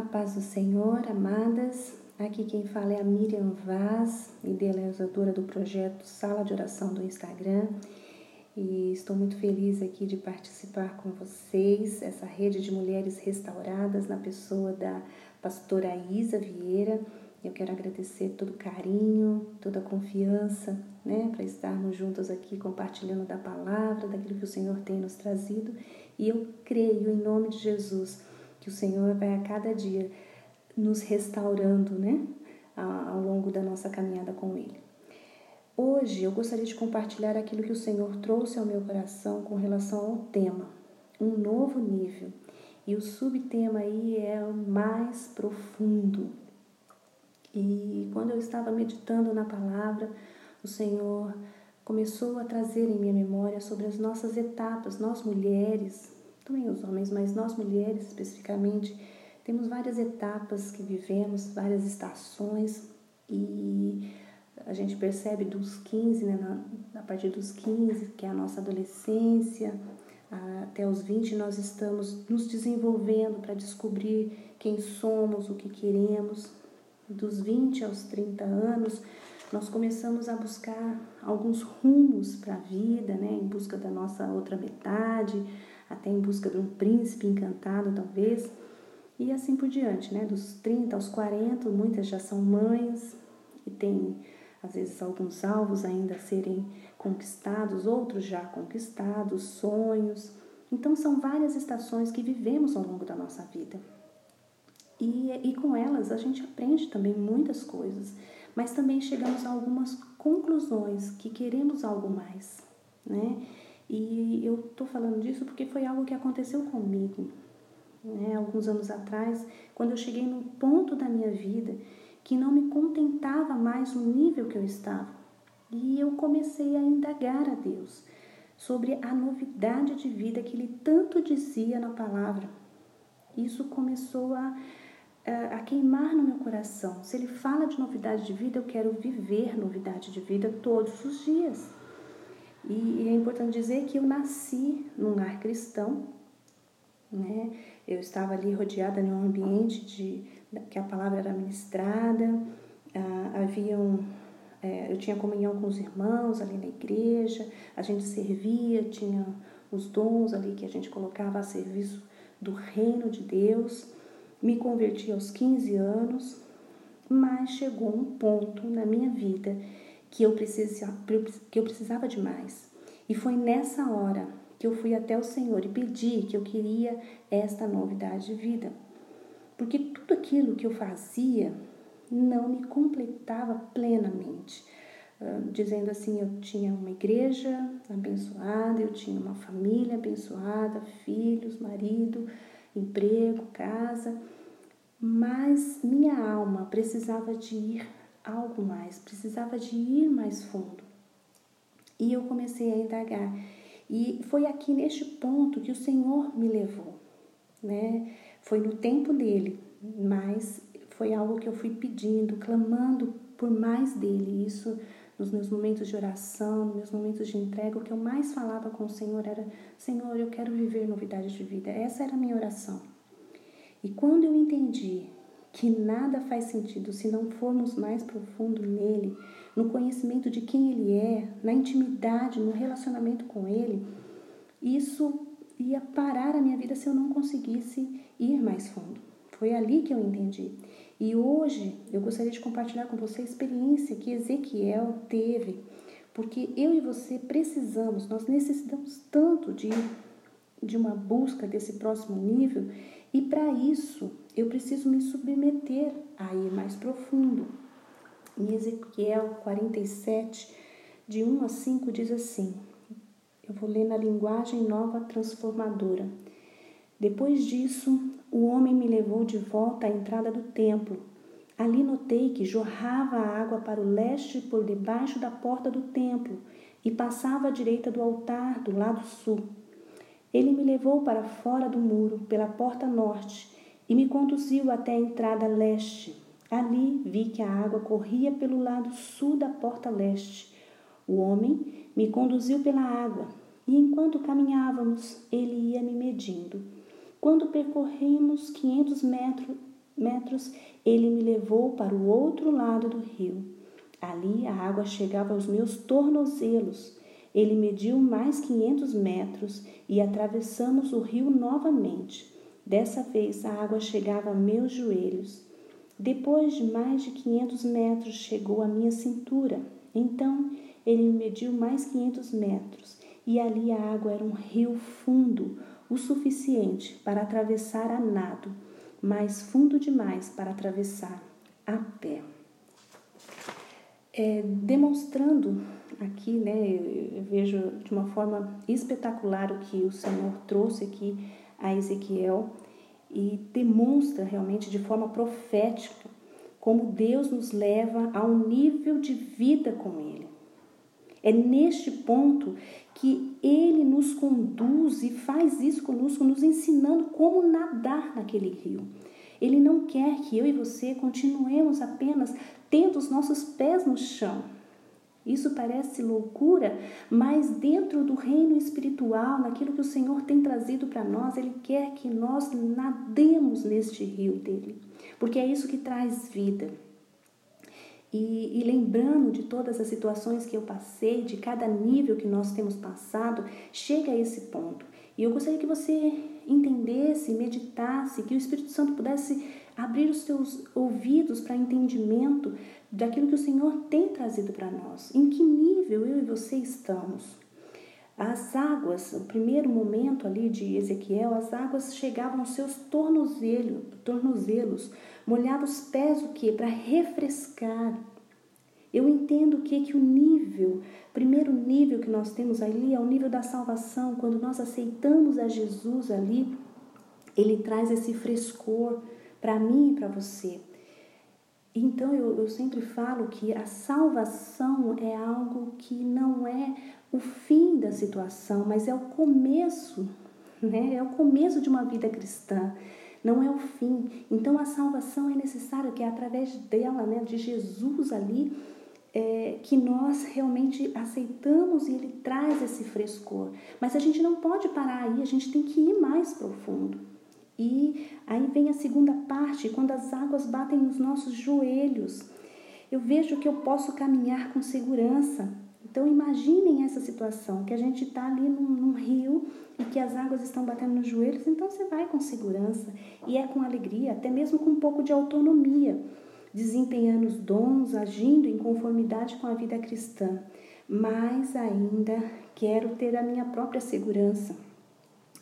A paz do Senhor, amadas. Aqui quem fala é a Miriam Vaz, idealizadora do projeto Sala de Oração do Instagram. E estou muito feliz aqui de participar com vocês, essa rede de mulheres restauradas na pessoa da pastora Isa Vieira. Eu quero agradecer todo o carinho, toda a confiança, né, para estarmos juntos aqui compartilhando da palavra, daquilo que o Senhor tem nos trazido. E eu creio em nome de Jesus que o Senhor vai a cada dia nos restaurando, né, ao longo da nossa caminhada com Ele. Hoje eu gostaria de compartilhar aquilo que o Senhor trouxe ao meu coração com relação ao tema, um novo nível. E o subtema aí é o mais profundo. E quando eu estava meditando na palavra, o Senhor começou a trazer em minha memória sobre as nossas etapas, nós mulheres, também os homens, mas nós mulheres especificamente, temos várias etapas que vivemos, várias estações e a gente percebe dos 15, né, a partir dos 15, que é a nossa adolescência, até os 20 nós estamos nos desenvolvendo para descobrir quem somos, o que queremos. Dos 20 aos 30 anos, nós começamos a buscar alguns rumos para a vida, né, em busca da nossa outra metade, até em busca de um príncipe encantado, talvez, e assim por diante, né? Dos 30 aos 40, muitas já são mães e tem às vezes alguns alvos ainda a serem conquistados, outros já conquistados, sonhos. Então são várias estações que vivemos ao longo da nossa vida. E, e com elas a gente aprende também muitas coisas, mas também chegamos a algumas conclusões que queremos algo mais, né? E eu estou falando disso porque foi algo que aconteceu comigo, né, alguns anos atrás, quando eu cheguei num ponto da minha vida que não me contentava mais o nível que eu estava. E eu comecei a indagar a Deus sobre a novidade de vida que Ele tanto dizia na palavra. Isso começou a, a queimar no meu coração. Se Ele fala de novidade de vida, eu quero viver novidade de vida todos os dias. E é importante dizer que eu nasci num lar cristão, né? Eu estava ali rodeada em um ambiente de que a palavra era ministrada, ah, haviam é, eu tinha comunhão com os irmãos ali na igreja, a gente servia, tinha os dons ali que a gente colocava a serviço do reino de Deus. Me converti aos 15 anos, mas chegou um ponto na minha vida que eu, precisava, que eu precisava de mais. E foi nessa hora que eu fui até o Senhor e pedi que eu queria esta novidade de vida. Porque tudo aquilo que eu fazia não me completava plenamente. Uh, dizendo assim, eu tinha uma igreja abençoada, eu tinha uma família abençoada, filhos, marido, emprego, casa, mas minha alma precisava de ir algo mais, precisava de ir mais fundo. E eu comecei a indagar. E foi aqui neste ponto que o Senhor me levou, né? Foi no tempo dele, mas foi algo que eu fui pedindo, clamando por mais dele. Isso nos meus momentos de oração, nos meus momentos de entrega, o que eu mais falava com o Senhor era: Senhor, eu quero viver novidade de vida. Essa era a minha oração. E quando eu entendi que nada faz sentido se não formos mais profundo nele, no conhecimento de quem ele é, na intimidade, no relacionamento com ele, isso ia parar a minha vida se eu não conseguisse ir mais fundo. Foi ali que eu entendi. E hoje eu gostaria de compartilhar com você a experiência que Ezequiel teve, porque eu e você precisamos, nós necessitamos tanto de, de uma busca desse próximo nível, e para isso eu preciso me submeter a ir mais profundo. Em Ezequiel 47, de 1 a 5, diz assim: eu vou ler na linguagem nova transformadora. Depois disso, o homem me levou de volta à entrada do templo. Ali notei que jorrava água para o leste por debaixo da porta do templo e passava à direita do altar, do lado sul. Ele me levou para fora do muro, pela porta norte, e me conduziu até a entrada leste. Ali vi que a água corria pelo lado sul da porta leste. O homem me conduziu pela água, e enquanto caminhávamos, ele ia me medindo. Quando percorremos 500 metros, metros, ele me levou para o outro lado do rio. Ali a água chegava aos meus tornozelos. Ele mediu mais 500 metros e atravessamos o rio novamente. Dessa vez a água chegava a meus joelhos. Depois de mais de 500 metros, chegou à minha cintura. Então ele mediu mais 500 metros e ali a água era um rio fundo, o suficiente para atravessar a nado, mas fundo demais para atravessar a pé. É, demonstrando aqui, né, eu vejo de uma forma espetacular o que o Senhor trouxe aqui a Ezequiel e demonstra realmente de forma profética como Deus nos leva a um nível de vida com Ele. É neste ponto que Ele nos conduz e faz isso conosco, nos ensinando como nadar naquele rio. Ele não quer que eu e você continuemos apenas tendo os nossos pés no chão, isso parece loucura, mas dentro do reino espiritual, naquilo que o Senhor tem trazido para nós, Ele quer que nós nademos neste rio dele, porque é isso que traz vida. E, e, lembrando de todas as situações que eu passei, de cada nível que nós temos passado, chega a esse ponto. E eu gostaria que você entendesse, meditasse, que o Espírito Santo pudesse abrir os seus ouvidos para entendimento daquilo que o Senhor tem trazido para nós. Em que nível eu e você estamos? As águas, o primeiro momento ali de Ezequiel, as águas chegavam aos seus tornozelos, tornozelos molhados pés o quê? Para refrescar. Eu entendo que que o nível, primeiro nível que nós temos ali é o nível da salvação, quando nós aceitamos a Jesus ali, ele traz esse frescor para mim e para você. Então eu, eu sempre falo que a salvação é algo que não é o fim da situação, mas é o começo, né? É o começo de uma vida cristã, não é o fim. Então a salvação é necessária, que é através dela, né, de Jesus ali, é, que nós realmente aceitamos e ele traz esse frescor. Mas a gente não pode parar aí, a gente tem que ir mais profundo. E aí vem a segunda parte, quando as águas batem nos nossos joelhos. Eu vejo que eu posso caminhar com segurança. Então imaginem essa situação, que a gente está ali num, num, rio e que as águas estão batendo nos joelhos, então você vai com segurança e é com alegria, até mesmo com um pouco de autonomia, desempenhando os dons, agindo em conformidade com a vida cristã. Mas ainda quero ter a minha própria segurança.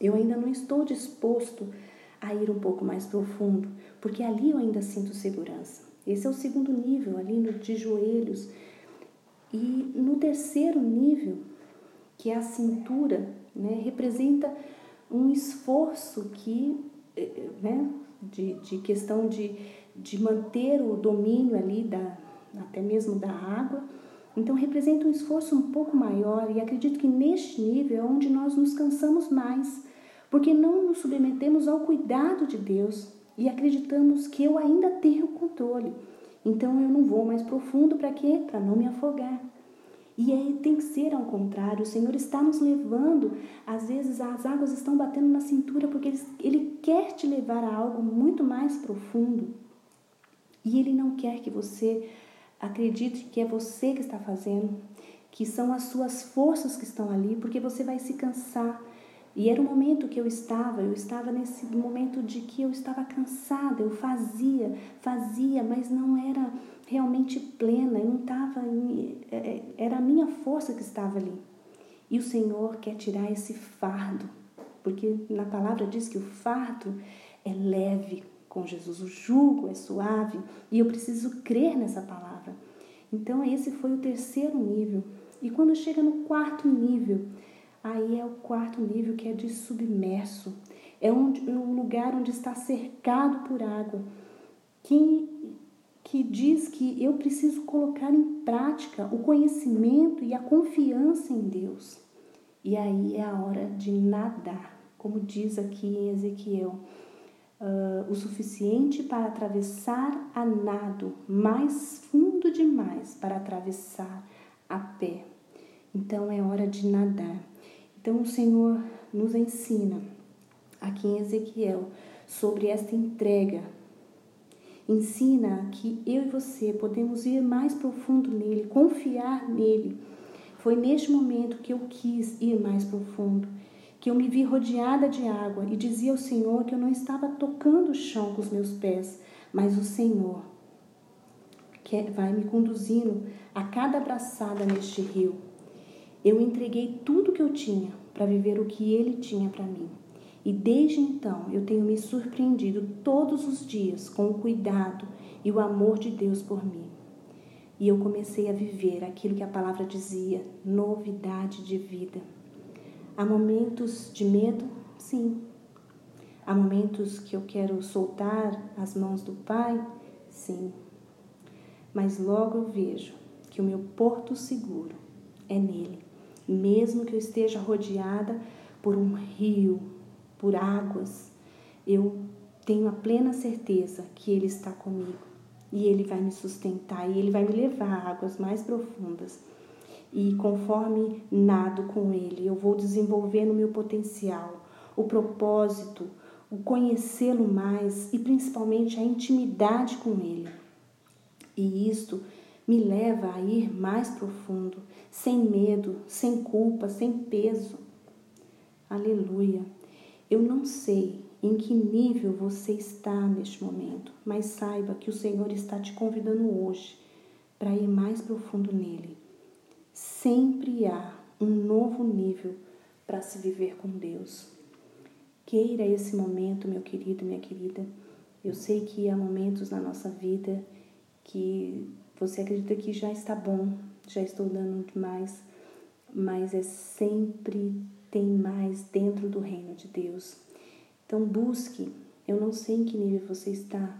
Eu ainda não estou disposto a ir um pouco mais profundo, porque ali eu ainda sinto segurança. Esse é o segundo nível, ali no, de joelhos. E no terceiro nível, que é a cintura, né, representa um esforço que, eh, eh, né, de, de questão de, de manter o domínio ali, da, até mesmo da água. Então, representa um esforço um pouco maior, e acredito que neste nível é onde nós nos cansamos mais porque não nos submetemos ao cuidado de Deus e acreditamos que eu ainda tenho controle. Então eu não vou mais profundo para quê? Para não me afogar. E aí tem que ser ao contrário. O Senhor está nos levando, às vezes as águas estão batendo na cintura porque ele, ele quer te levar a algo muito mais profundo. E Ele não quer que você acredite que é você que está fazendo, que são as suas forças que estão ali, porque você vai se cansar, e era o momento que eu estava, eu estava nesse momento de que eu estava cansada, eu fazia, fazia, mas não era realmente plena, eu não estava, é, é, era a minha força que estava ali. E o Senhor quer tirar esse fardo, porque na palavra diz que o fardo é leve com Jesus, o jugo é suave, e eu preciso crer nessa palavra. Então, esse foi o terceiro nível. E quando chega no quarto nível, Aí é o quarto nível que é de submerso. É um, um lugar onde está cercado por água. Que, que diz que eu preciso colocar em prática o conhecimento e a confiança em Deus. E aí é a hora de nadar, como diz aqui em Ezequiel. Uh, o suficiente para atravessar a nado, mais fundo demais para atravessar a pé. Então é hora de nadar. Então o Senhor nos ensina aqui em Ezequiel sobre esta entrega ensina que eu e você podemos ir mais profundo nele, confiar nele. Foi neste momento que eu quis ir mais profundo, que eu me vi rodeada de água e dizia ao Senhor que eu não estava tocando o chão com os meus pés, mas o Senhor que vai me conduzindo a cada abraçada neste rio. Eu entreguei tudo que eu tinha para viver o que ele tinha para mim. E desde então eu tenho me surpreendido todos os dias com o cuidado e o amor de Deus por mim. E eu comecei a viver aquilo que a palavra dizia: novidade de vida. Há momentos de medo? Sim. Há momentos que eu quero soltar as mãos do Pai? Sim. Mas logo eu vejo que o meu porto seguro é nele, mesmo que eu esteja rodeada por um rio, por águas, eu tenho a plena certeza que Ele está comigo e Ele vai me sustentar e Ele vai me levar a águas mais profundas. E conforme nado com Ele, eu vou desenvolvendo o meu potencial, o propósito, o conhecê-lo mais e principalmente a intimidade com Ele. E isto me leva a ir mais profundo, sem medo, sem culpa, sem peso. Aleluia. Eu não sei em que nível você está neste momento, mas saiba que o Senhor está te convidando hoje para ir mais profundo nele. Sempre há um novo nível para se viver com Deus. Queira esse momento, meu querido, minha querida. Eu sei que há momentos na nossa vida que você acredita que já está bom, já estou dando demais, mas é sempre tem mais dentro do reino de Deus. Então busque, eu não sei em que nível você está,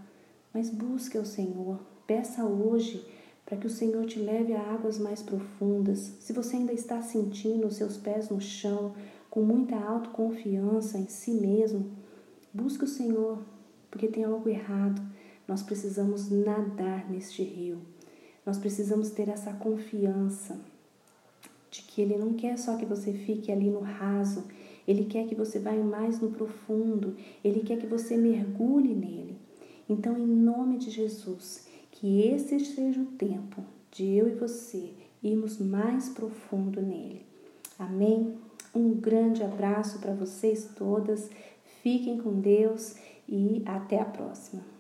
mas busque ao Senhor. Peça hoje para que o Senhor te leve a águas mais profundas. Se você ainda está sentindo os seus pés no chão, com muita autoconfiança em si mesmo, busque o Senhor, porque tem algo errado. Nós precisamos nadar neste rio. Nós precisamos ter essa confiança de que Ele não quer só que você fique ali no raso, Ele quer que você vá mais no profundo, Ele quer que você mergulhe nele. Então, em nome de Jesus, que esse seja o tempo de eu e você irmos mais profundo nele. Amém? Um grande abraço para vocês todas, fiquem com Deus e até a próxima.